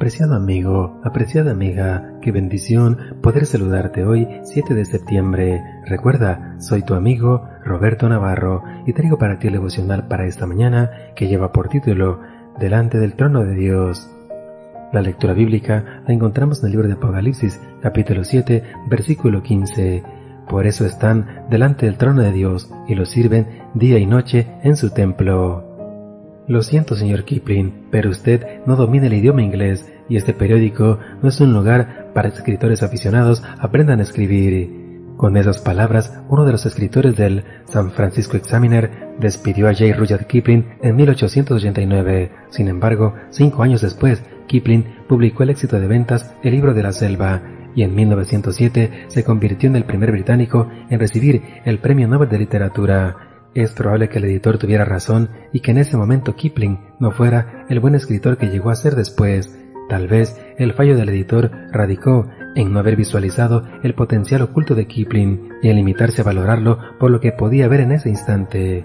Apreciado amigo, apreciada amiga, qué bendición poder saludarte hoy 7 de septiembre. Recuerda, soy tu amigo Roberto Navarro y traigo para ti el devocional para esta mañana que lleva por título Delante del trono de Dios. La lectura bíblica la encontramos en el libro de Apocalipsis, capítulo 7, versículo 15. Por eso están delante del trono de Dios y lo sirven día y noche en su templo. Lo siento, señor Kipling, pero usted no domina el idioma inglés y este periódico no es un lugar para escritores aficionados aprendan a escribir. Con esas palabras, uno de los escritores del San Francisco Examiner despidió a J. Rudyard Kipling en 1889. Sin embargo, cinco años después, Kipling publicó el éxito de ventas El libro de la selva y en 1907 se convirtió en el primer británico en recibir el Premio Nobel de Literatura. Es probable que el editor tuviera razón y que en ese momento Kipling no fuera el buen escritor que llegó a ser después. Tal vez el fallo del editor radicó en no haber visualizado el potencial oculto de Kipling y en limitarse a valorarlo por lo que podía ver en ese instante.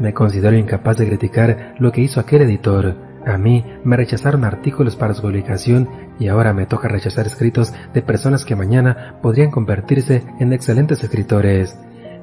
Me considero incapaz de criticar lo que hizo aquel editor. A mí me rechazaron artículos para su publicación y ahora me toca rechazar escritos de personas que mañana podrían convertirse en excelentes escritores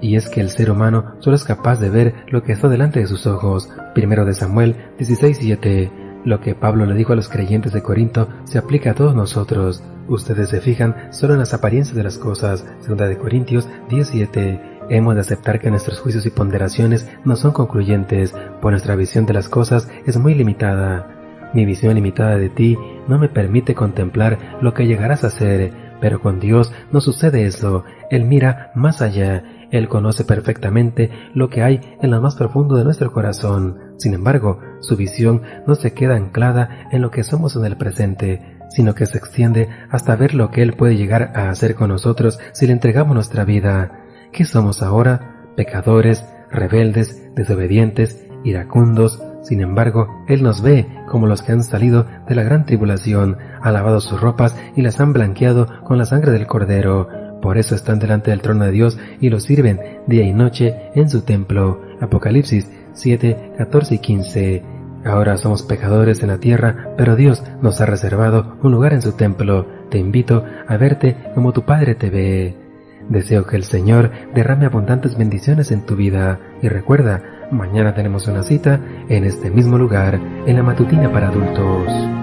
y es que el ser humano solo es capaz de ver lo que está delante de sus ojos. Primero de Samuel 16:7. Lo que Pablo le dijo a los creyentes de Corinto se aplica a todos nosotros. Ustedes se fijan solo en las apariencias de las cosas. Segunda de Corintios 17. Hemos de aceptar que nuestros juicios y ponderaciones no son concluyentes, pues nuestra visión de las cosas es muy limitada. Mi visión limitada de ti no me permite contemplar lo que llegarás a ser, pero con Dios no sucede eso. Él mira más allá él conoce perfectamente lo que hay en lo más profundo de nuestro corazón. Sin embargo, su visión no se queda anclada en lo que somos en el presente, sino que se extiende hasta ver lo que Él puede llegar a hacer con nosotros si le entregamos nuestra vida. ¿Qué somos ahora? Pecadores, rebeldes, desobedientes, iracundos. Sin embargo, Él nos ve como los que han salido de la gran tribulación, han lavado sus ropas y las han blanqueado con la sangre del Cordero por eso están delante del trono de Dios y lo sirven día y noche en su templo. Apocalipsis 7, 14 y 15. Ahora somos pecadores en la tierra, pero Dios nos ha reservado un lugar en su templo. Te invito a verte como tu Padre te ve. Deseo que el Señor derrame abundantes bendiciones en tu vida y recuerda, mañana tenemos una cita en este mismo lugar, en la matutina para adultos.